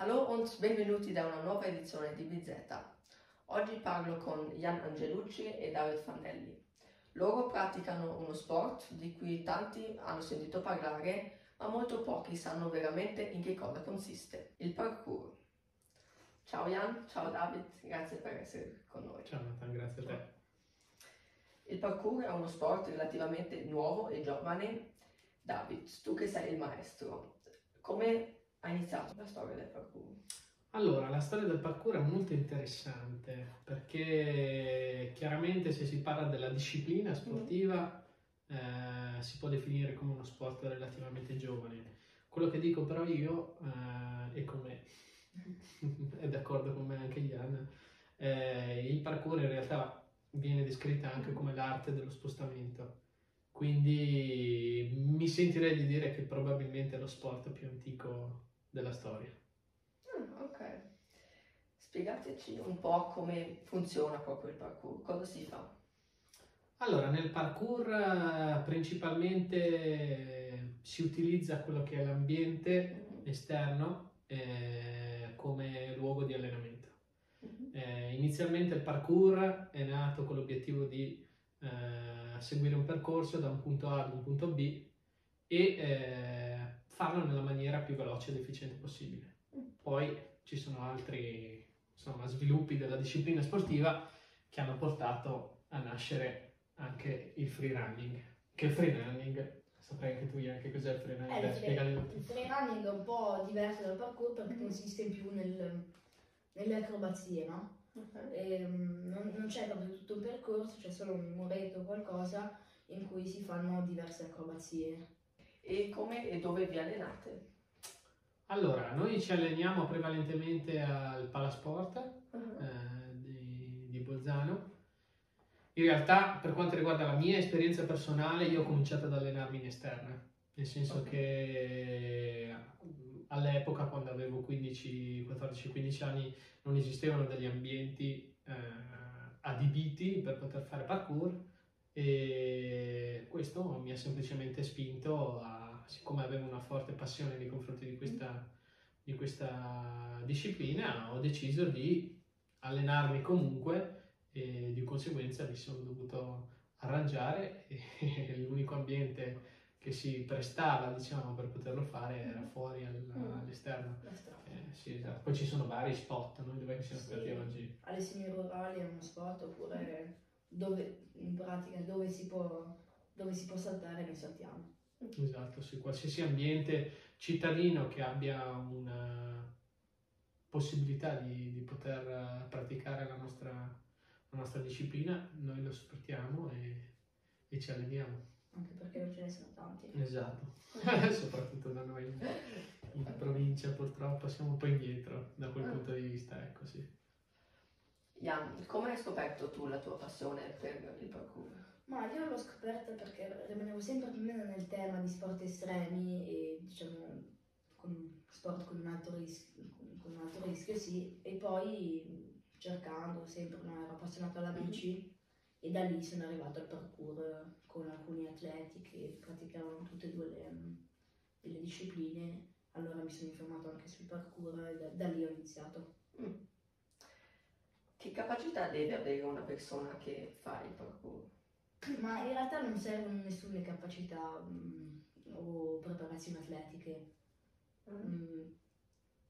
Hallo und benvenuti da una nuova edizione di BZ. Oggi parlo con Jan Angelucci e David Fanelli. Loro praticano uno sport di cui tanti hanno sentito parlare, ma molto pochi sanno veramente in che cosa consiste, il parkour. Ciao Jan, ciao David, grazie per essere con noi. Ciao Nathan, grazie a te. Il parkour è uno sport relativamente nuovo e giovane. David, tu che sei il maestro, come ha iniziato la storia del parkour? Allora, la storia del parkour è molto interessante perché chiaramente se si parla della disciplina sportiva eh, si può definire come uno sport relativamente giovane. Quello che dico però io, eh, e come è d'accordo con me anche Ian, eh, il parkour in realtà viene descritto anche come l'arte dello spostamento. Quindi mi sentirei di dire che probabilmente è lo sport più antico della storia. Ah, ok. Spiegateci un po' come funziona proprio il parkour, cosa si fa? Allora, nel parkour eh, principalmente si utilizza quello che è l'ambiente Mhm. esterno eh, come luogo di allenamento. Mhm. Eh, inizialmente il parkour è nato con l'obiettivo di eh, seguire un percorso da un punto A ad un punto B e eh, farlo nella maniera più veloce ed efficiente possibile. Poi ci sono altri insomma, sviluppi della disciplina sportiva che hanno portato a nascere anche il free running. Che il free running, saprai anche tu anche cos'è il free running, Eh, il, free, tu. il free running è un po' diverso dal parkour perché Mhm. consiste più nel- nelle acrobazie, no? Ok. Ehm, non, non c'è proprio tutto un percorso, c'è solo un muretto o qualcosa in cui si fanno diverse acrobazie. E come e dove vi allenate? Allora, noi ci alleniamo prevalentemente al Palasport Mhm. eh, di, di Bolzano. In realtà, per quanto riguarda la mia esperienza personale, io ho cominciato ad allenarmi in esterna, nel senso Ok. che all'epoca, quando avevo 15, 14-15 anni, non esistevano degli ambienti eh, adibiti per poter fare parkour e questo mi ha semplicemente spinto a, siccome avevo una forte passione nei confronti di questa, di questa disciplina, ho deciso di allenarmi comunque e di conseguenza mi sono dovuto arrangiare e l'unico ambiente che si prestava diciamo per poterlo fare era fuori al- Mm. all'esterno. Eh, sì, esatto. Poi ci sono vari spot, noi dove siamo Sì. stati oggi? Alle semi-rurali è uno sport oppure dove in pratica dove si può, dove si può saltare noi saltiamo. Esatto, sì, qualsiasi ambiente cittadino che abbia una possibilità di, di poter eh, praticare la nostra, la nostra disciplina, noi lo sfruttiamo e, e ci alleniamo. Anche perché non ce ne sono tanti. Esatto, soprattutto da noi in provincia purtroppo siamo un po' indietro da quel Ah. punto di vista, ecco sì. Jan, come hai scoperto tu la tua passione per il parkour? Ma io l'ho scoperta perché rimanevo sempre più o meno nel tema di sport estremi e diciamo con sport con un alto rischio, con un alto rischio sì, e poi cercando sempre, no, ero appassionato alla bici e da lì sono arrivato al parkour con alcuni atleti che praticavano tutte e due le, delle discipline, allora mi sono informato anche sul parkour e da, da lì ho iniziato. Che capacità deve avere una persona che fa il parkour? Ma in realtà non servono nessuna capacità mm, o preparazioni atletiche. Mm,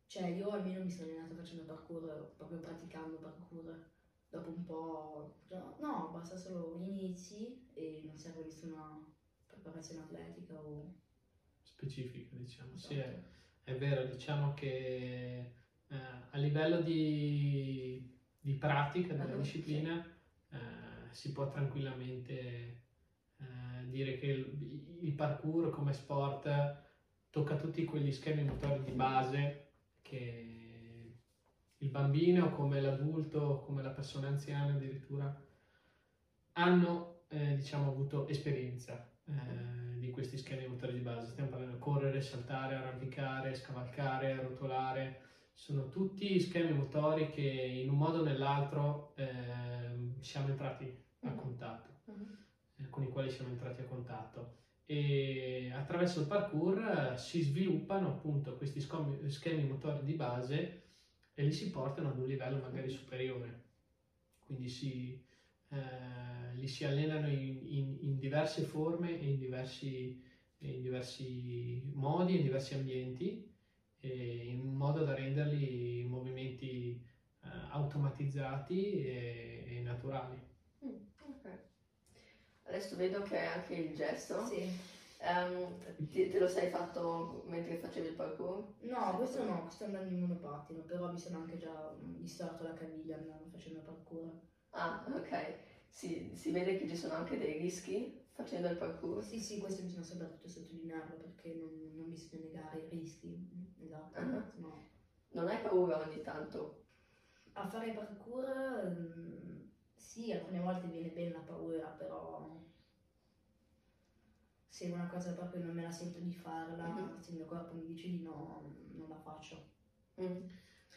cioè io almeno mi sono allenata facendo parkour, proprio praticando parkour. Dopo un po', no, basta solo gli inizi e non serve nessuna preparazione atletica o... Specifica, diciamo. Sì, è, è vero, diciamo che eh, a livello di, di pratica della Ah, disciplina eh, si può tranquillamente eh, dire che il, il parkour come sport tocca tutti quegli schemi motori di base che il bambino, come l'adulto, come la persona anziana addirittura hanno eh, diciamo avuto esperienza eh, di questi schemi motori di base. Stiamo parlando di correre, saltare, arrampicare, scavalcare, rotolare. Sono tutti schemi motori che in un modo o nell'altro ehm, siamo entrati a Mhm. contatto, eh, con i quali siamo entrati a contatto. e attraverso il parkour si sviluppano appunto questi schemi motori di base e li si portano ad un livello magari superiore. Quindi si, eh, li si allenano in, in, in, diverse forme e in diversi, in diversi modi, in diversi ambienti, in modo da renderli movimenti eh, automatizzati e, e naturali. Mm, okay. Adesso vedo che anche il gesto. Sì. Um, te, te, lo sei fatto mentre facevi il parkour? No, questo no, sto andando in monopattino, però mi sono anche già distorto la caviglia andando facendo il parkour. Ah, ok. Si, si vede che ci sono anche dei rischi facendo il parkour? Sì, sì, questo bisogna soprattutto sottolinearlo perché non, non bisogna negare i rischi. Esatto. Uh-huh. No. Non hai paura ogni tanto? A fare parkour, mm, sì, alcune volte viene bene la paura, però se una cosa proprio non me la sento di farla, mm-hmm. se il mio corpo mi dice di no, non la faccio. Mm.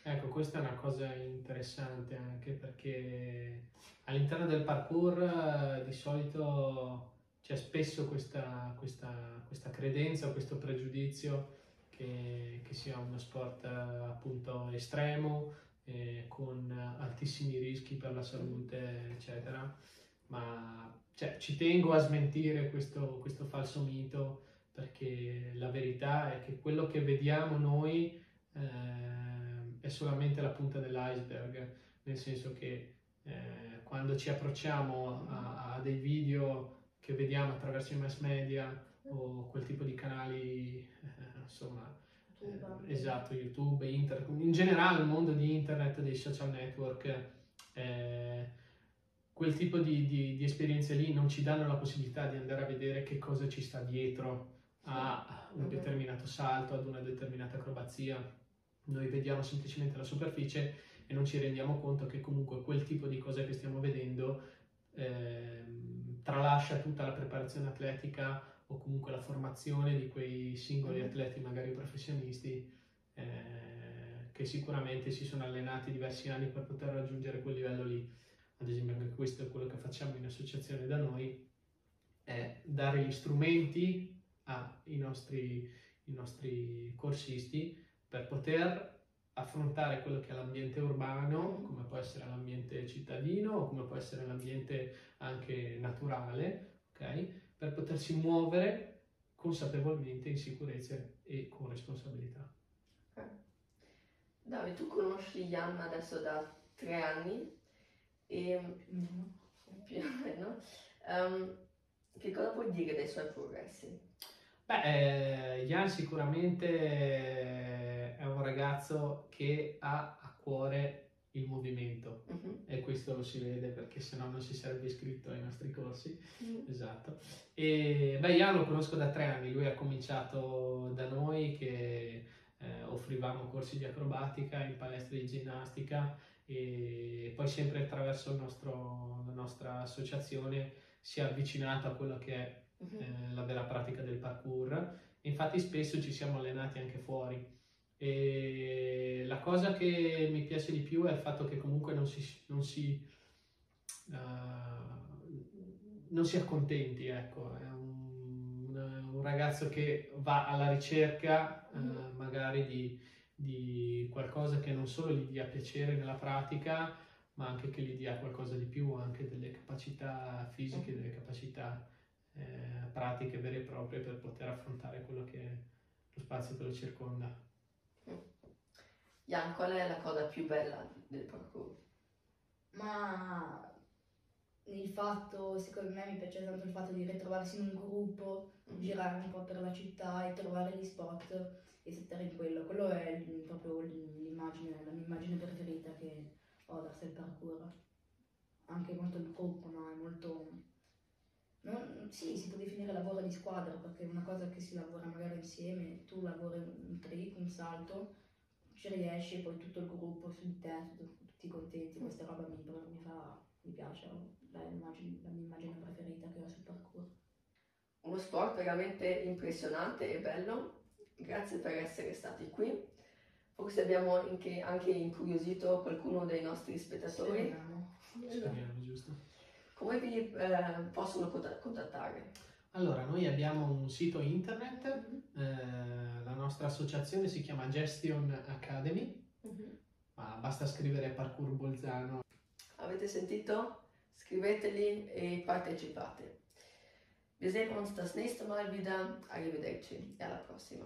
Ecco, questa è una cosa interessante anche perché all'interno del parkour di solito c'è spesso questa, questa, questa credenza, questo pregiudizio che, che, sia uno sport appunto estremo, eh, con altissimi rischi per la salute, eccetera. Ma cioè, ci tengo a smentire questo, questo falso mito perché la verità è che quello che vediamo noi eh, è solamente la punta dell'iceberg, nel senso che eh, quando ci approcciamo a, a, dei video che vediamo attraverso i mass media o quel tipo di canali, eh, insomma, YouTube. Eh, esatto, YouTube, internet, in generale il mondo di internet, dei social network, eh, quel tipo di, di, di, esperienze lì non ci danno la possibilità di andare a vedere che cosa ci sta dietro a un determinato salto, ad una determinata acrobazia. Noi vediamo semplicemente la superficie e non ci rendiamo conto che comunque quel tipo di cose che stiamo vedendo eh, tralascia tutta la preparazione atletica o comunque la formazione di quei singoli atleti, magari professionisti, eh, che sicuramente si sono allenati diversi anni per poter raggiungere quel livello lì. Ad esempio anche questo è quello che facciamo in associazione da noi, è dare gli strumenti ai nostri, ai nostri corsisti per poter affrontare quello che è l'ambiente urbano, come può essere l'ambiente cittadino o come può essere l'ambiente anche naturale, ok? Per potersi muovere consapevolmente in sicurezza e con responsabilità. Okay. Davide, tu conosci Jan adesso da tre anni e più o meno, um, che cosa puoi dire dei suoi progressi? Beh, eh, Jan sicuramente è un ragazzo che ha a cuore il movimento uh-huh. e questo lo si vede perché se no non si sarebbe iscritto ai nostri corsi. Uh-huh. Esatto. E beh, Jan lo conosco da tre anni, lui ha cominciato da noi che eh, offrivamo corsi di acrobatica in palestre di ginnastica e poi sempre attraverso nostro, la nostra associazione si è avvicinato a quello che è. Eh, la vera pratica del parkour. Infatti spesso ci siamo allenati anche fuori. E la cosa che mi piace di più è il fatto che comunque non si, non si, uh, non si accontenti, ecco. è un, un, ragazzo che va alla ricerca uh, magari di, di qualcosa che non solo gli dia piacere nella pratica, ma anche che gli dia qualcosa di più, anche delle capacità fisiche, delle capacità eh, pratiche vere e proprie per poter affrontare quello che è lo spazio che lo circonda. Jan, qual è la cosa più bella del parkour? Ma il fatto, secondo me mi piace tanto il fatto di ritrovarsi in un gruppo, mm-hmm. girare un po' per la città e trovare gli spot e settare in quello. Quello è proprio l'immagine, la mia immagine preferita che ho da quel parkour. Anche molto il gruppo, no? È molto... Sì, si può definire lavoro di squadra perché è una cosa che si lavora magari insieme, tu lavori un trick, un salto, ci riesci e poi tutto il gruppo su di te, tutti contenti, questa roba mi, mi, fa, mi piace, è la, la mia immagine preferita che ho sul parkour. Uno sport veramente impressionante e bello grazie per essere stati qui. Forse abbiamo anche, anche incuriosito qualcuno dei nostri spettatori. Speriamo, Speriamo giusto. Come vi eh, possono contattare? Allora, noi abbiamo un sito internet, Mhm. eh, la nostra associazione si chiama Gestion Academy, Mhm. ma basta scrivere Parkour Bolzano. Avete sentito? Scriveteli e partecipate. Wir sehen uns das nächste Mal wieder. Arrivederci e alla prossima.